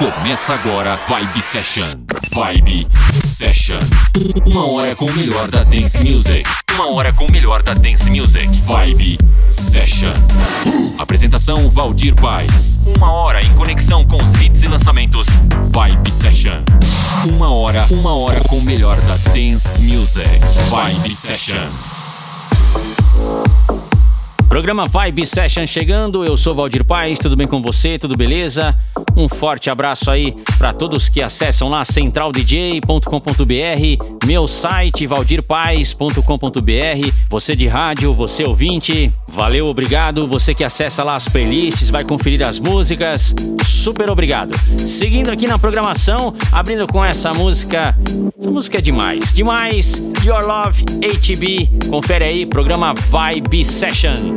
Começa agora Vibe Session. Vibe Session. Uma hora com o melhor da Dance Music. Uma hora com o melhor da Dance Music. Vibe Session. Apresentação Valdir Paz. Uma hora em conexão com os hits e lançamentos. Vibe Session. Uma hora, uma hora com o melhor da Dance Music. Vibe Session. Programa Vibe Session chegando, eu sou Valdir Paz, tudo bem com você? Tudo beleza? Um forte abraço aí para todos que acessam lá centraldj.com.br, meu site valdirpaz.com.br, você de rádio, você ouvinte, valeu, obrigado, você que acessa lá as playlists, vai conferir as músicas, super obrigado. Seguindo aqui na programação, abrindo com essa música, essa música é demais, demais, Your Love HB, confere aí, programa Vibe Session.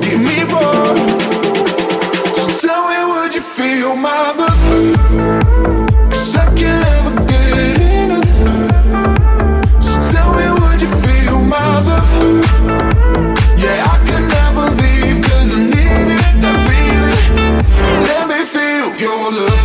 Would you feel my? Cause I can't get enough. So tell me, would you feel my love? Yeah, I can never I need it, that feeling. Let me feel your love.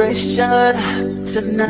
Celebration tonight.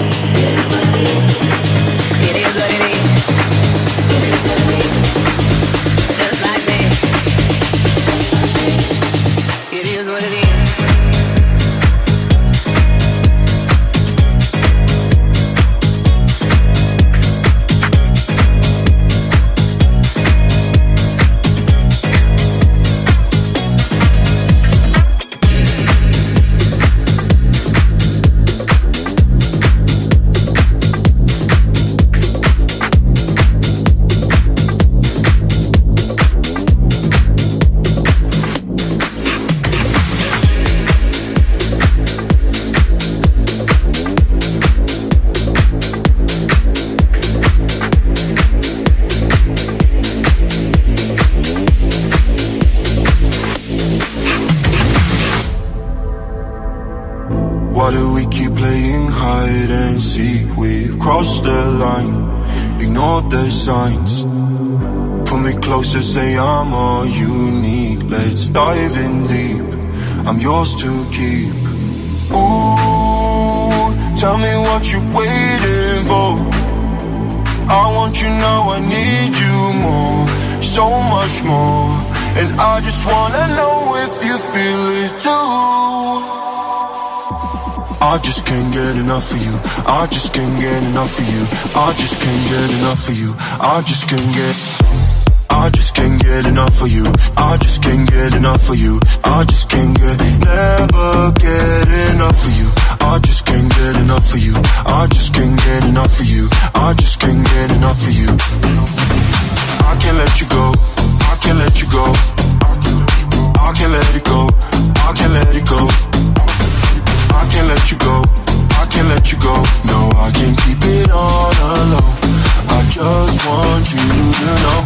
Signs. Pull me closer, say I'm all you need. Let's dive in deep. I'm yours to keep. Ooh, tell me what you're waiting for. I want you now, I need you more, so much more. And I just wanna know if you feel it too. I just can't get enough of you. I just can't get enough of you. I just can't get enough of you. I just can't get. I just can't get enough of you. I just can't get enough of you. I just can't get, never get enough of you. I just can't get enough of you. I just can't get enough of you. I just can't get enough of you. I can't let you go. I can't let you go. I can't let it go. I can't let it go. I can't let you go. I can't let you go. No, I can't keep it all alone. I just want you to know.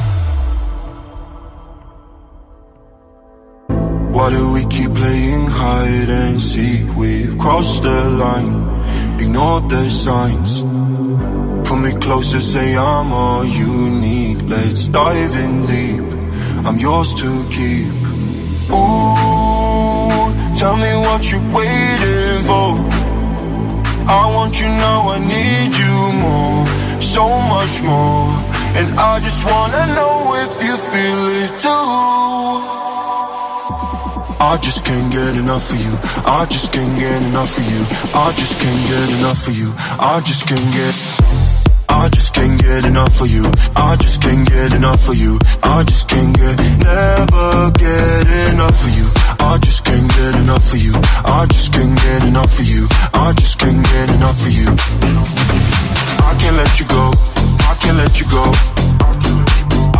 Why do we keep playing hide and seek? We've crossed the line, ignored the signs. Pull me closer, say I'm all you need. Let's dive in deep. I'm yours to keep. Ooh, tell me what you're waiting I want you now, I need you more, so much more. And I just wanna know if you feel it too. I just can't get enough of you. I just can't get enough of you. I just can't get enough of you. I just can't get. I just can't get enough of you. I just can't get enough of you. I just can't get, never get enough of you. I just can't get enough of you. I just can't get enough of you. I just can't get enough of you. I can't let you go. I can't let you go.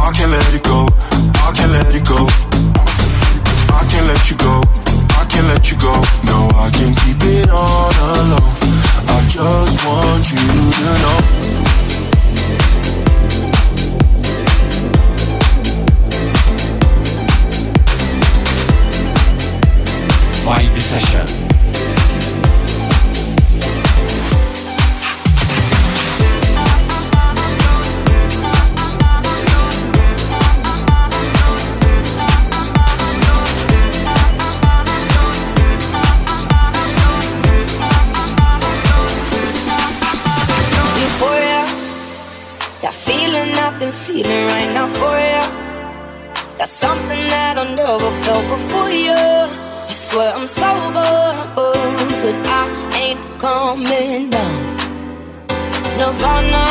I can't let it go. I can't let it go. I can't let you go. I can't let you go. No, I can't keep it all alone. I just want you to know. Session. That feeling I've been feeling right now for ya. That's something that I never felt before you swear I'm sober, but I ain't coming down. Nirvana,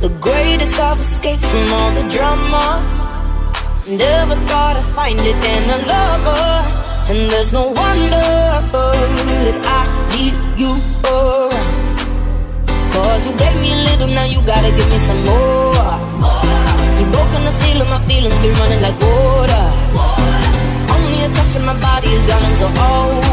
the greatest of escapes from all the drama. Never thought I'd find it in a lover, and there's no wonder that I need you around. Cause you gave me a little, now you gotta give me some more. You broke on the seal of my feelings, been running like water. water. Oh. old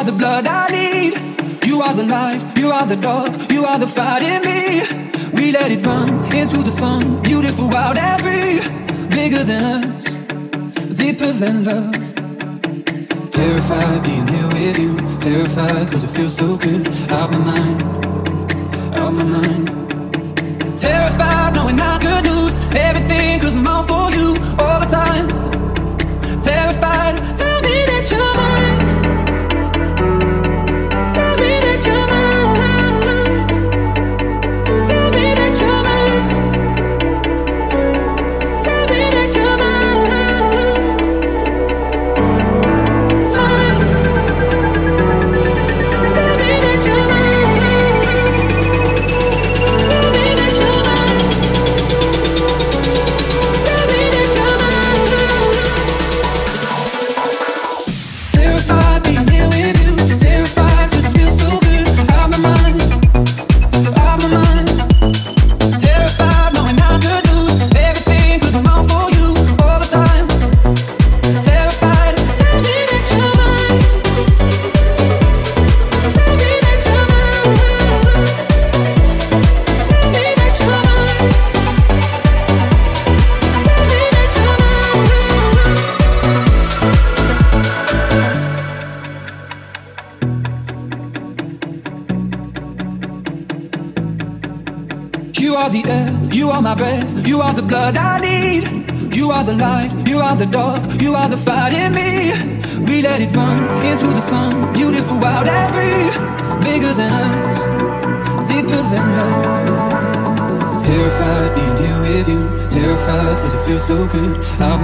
are the blood I need. You are the life, you are the dog, you are the fight in me. We let it run into the sun, beautiful, wild, and free. Bigger than us, deeper than love. Terrified being here with you, terrified cause it feels so good. Out my mind, out my mind. so good. I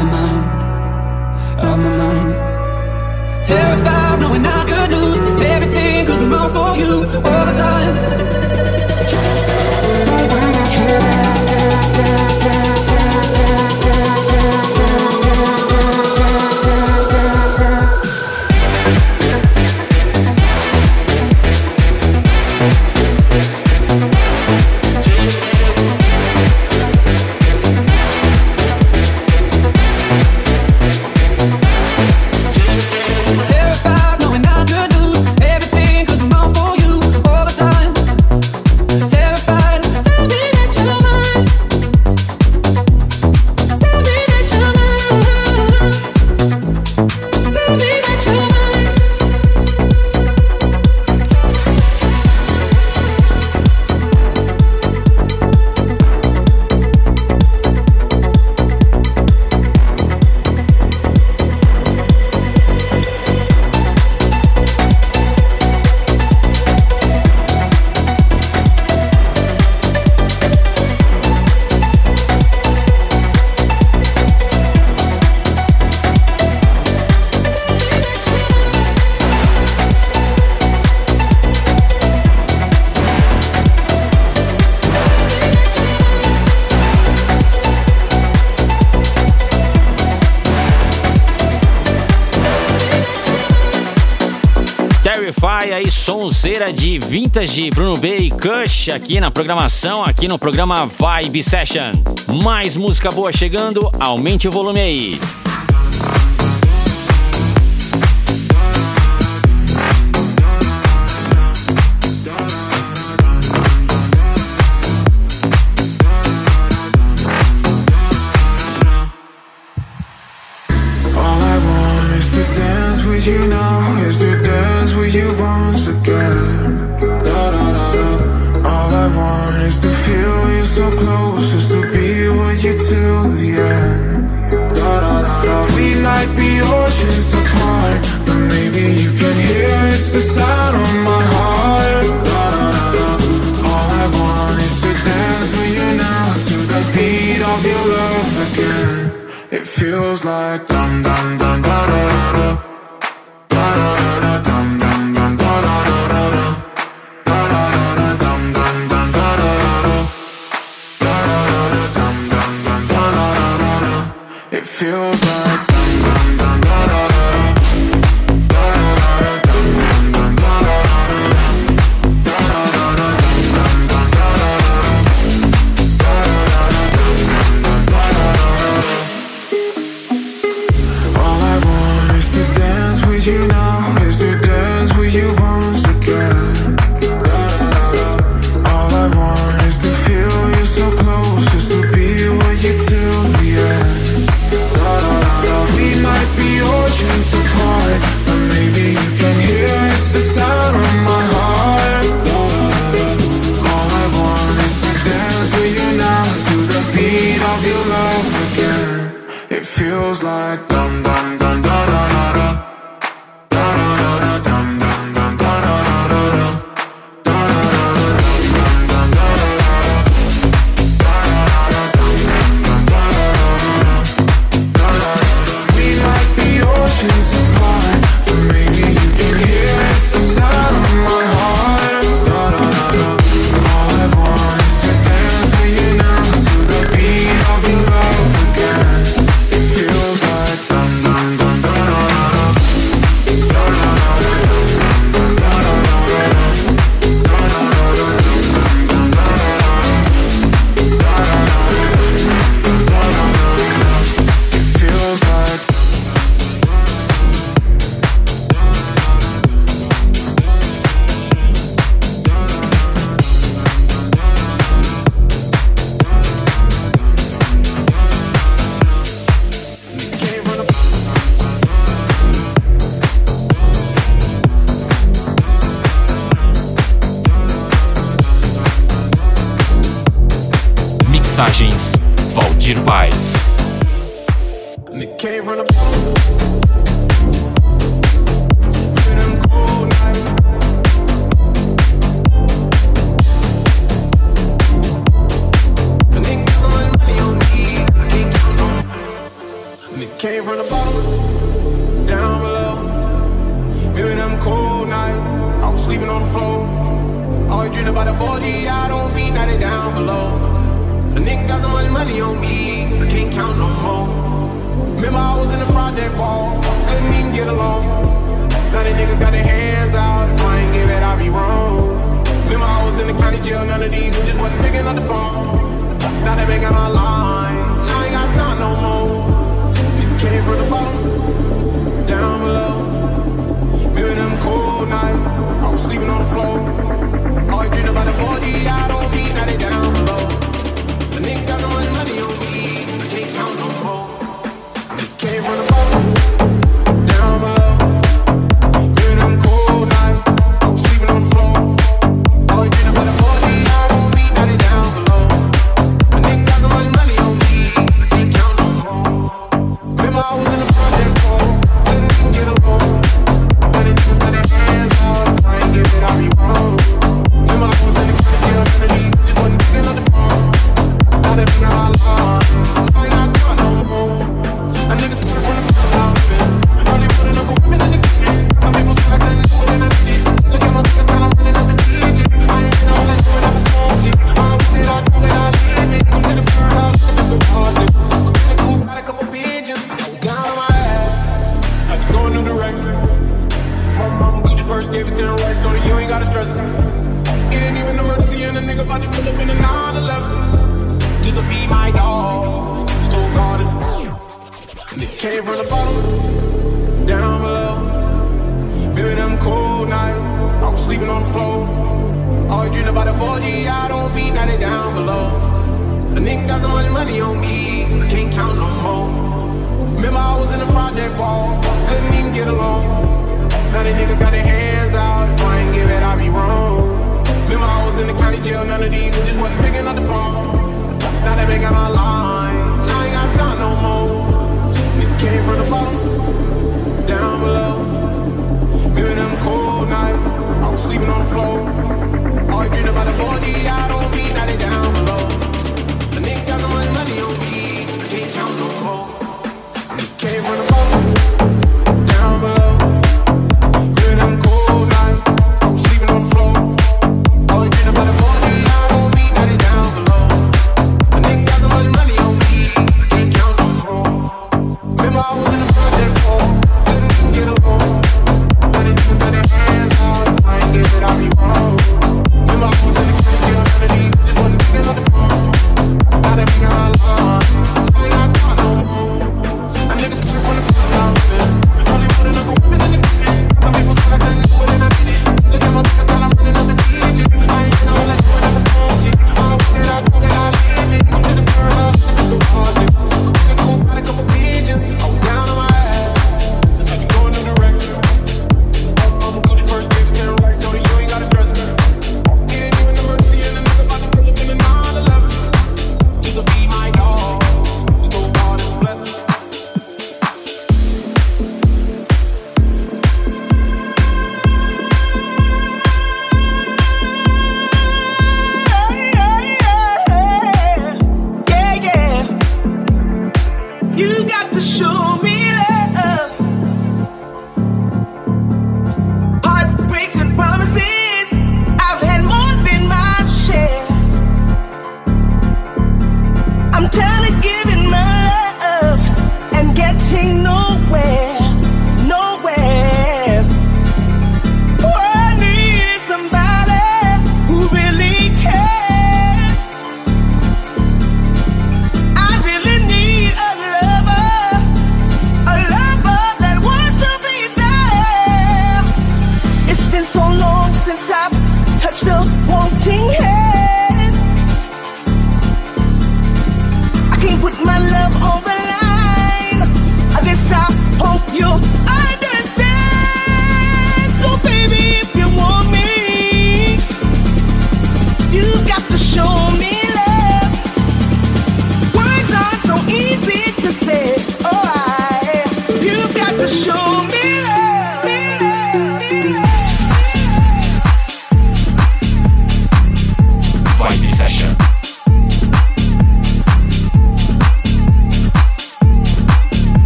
Vintage, Bruno B e Kush aqui na programação, aqui no programa Vibe Session. Mais música boa chegando, aumente o volume aí. so close. feels like. Mensagens Valdir Paes. Came from down below. Them cold nights, I was sleeping on the floor. Always dreamed about the 4G. I don't feed, now down below. A nigga got so much money on me, I can't count no more. Remember I was in the project ball, couldn't even get along. Now the niggas got their hands out, if I ain't give it, I be wrong. Remember I was in the county jail, none of these bitches wasn't picking up the phone. Now they making line, I ain't got time no more. Nigga came from the bottom, down below. Remember them cold nights, I was sleeping on the floor. Always dreamed about the 4G I don't feet, now they down below. A nigga got the money, money on me.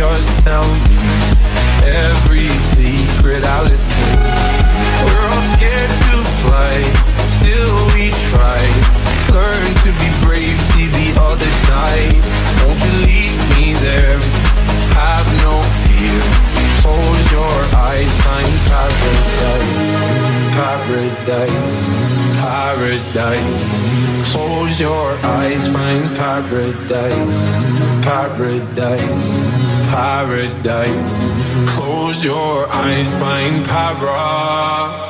just tell me every secret I listen paradise, paradise. Close your eyes, find paradise, paradise, paradise. Close your eyes, find paradise.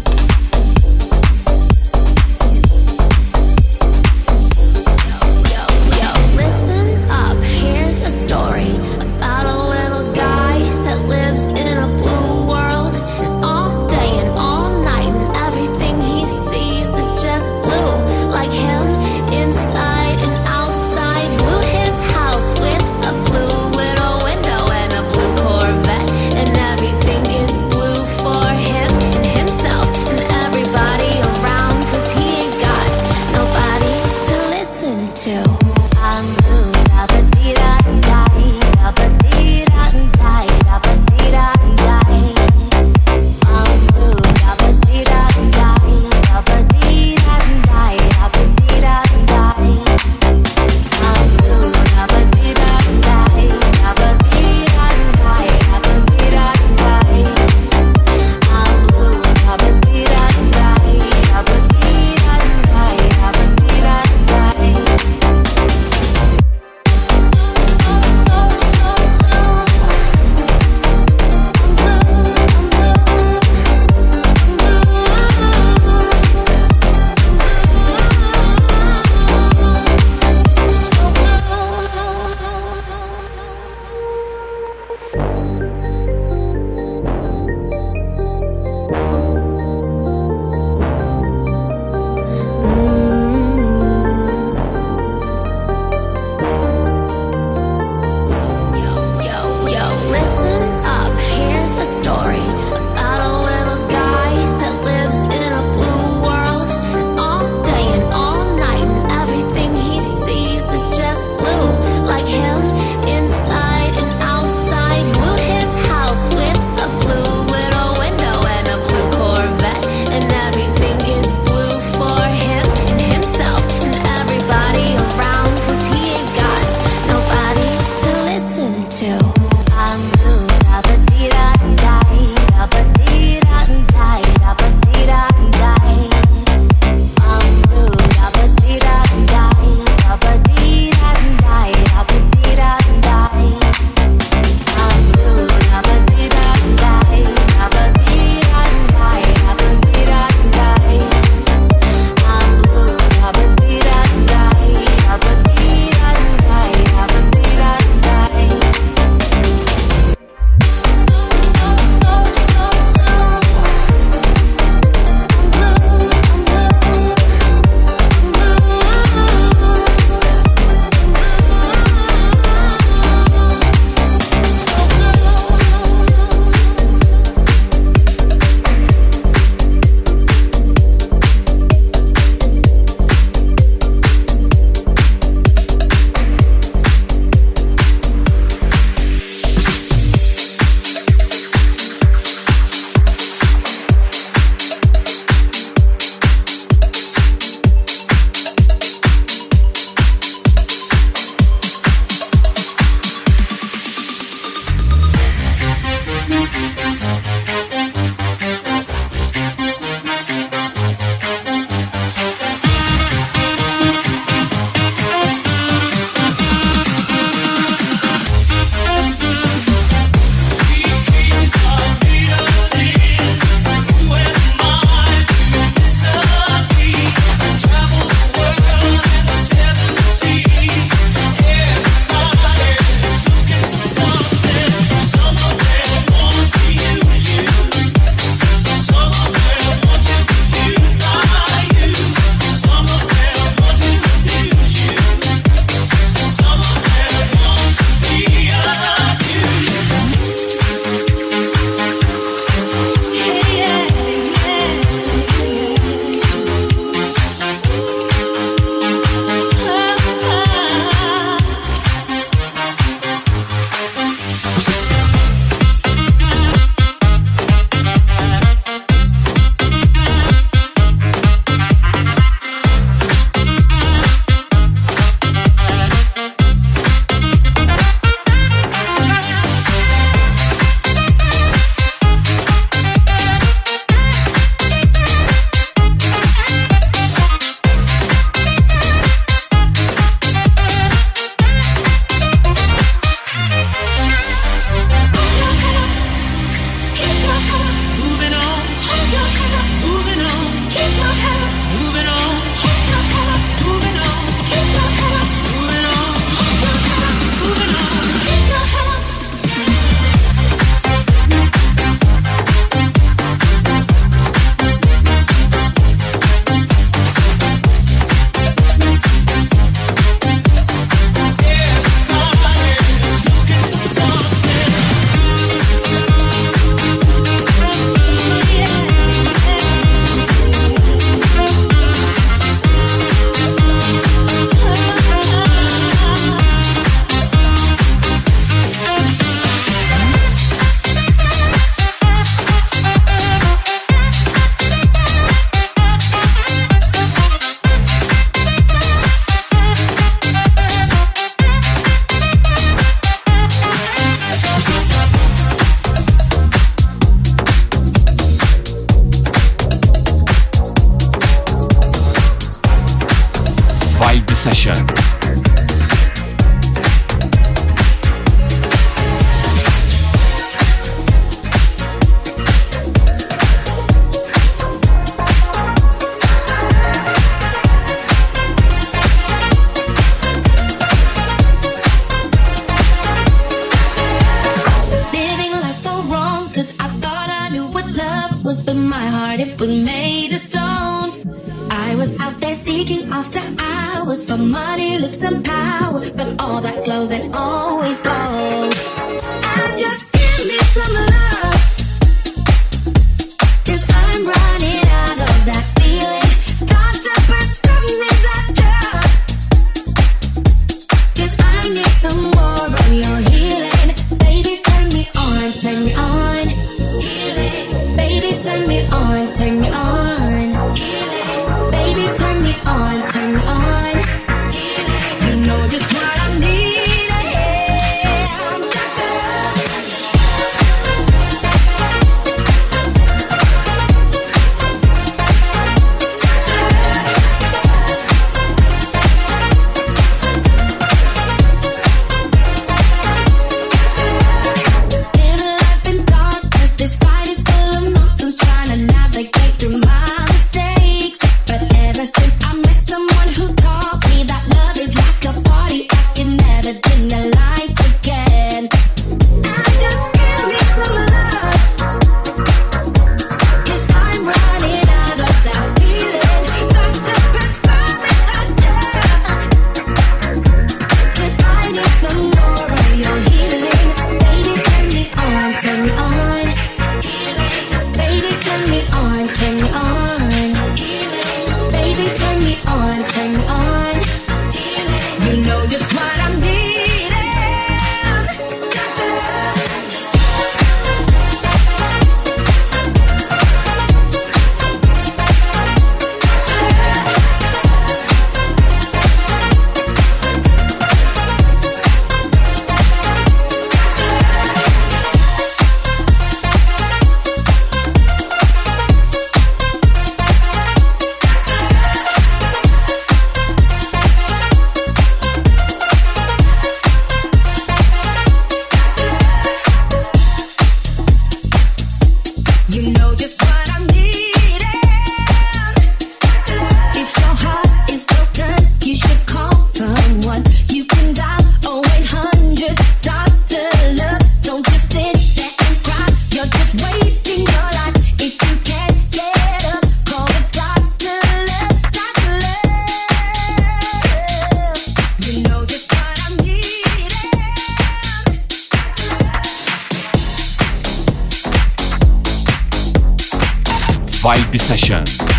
Session.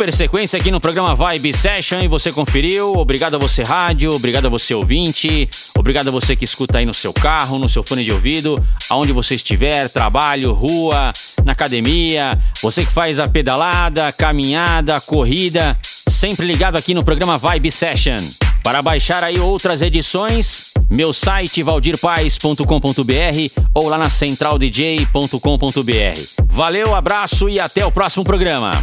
Super sequência aqui no programa Vibe Session e você conferiu. Obrigado a você, rádio, obrigado a você, ouvinte, obrigado a você que escuta aí no seu carro, no seu fone de ouvido, aonde você estiver, trabalho, rua, na academia, você que faz a pedalada, caminhada, corrida, sempre ligado aqui no programa Vibe Session. Para baixar aí outras edições, meu site valdirpaes.com.br ou lá na centraldj.com.br. Valeu, abraço e até o próximo programa.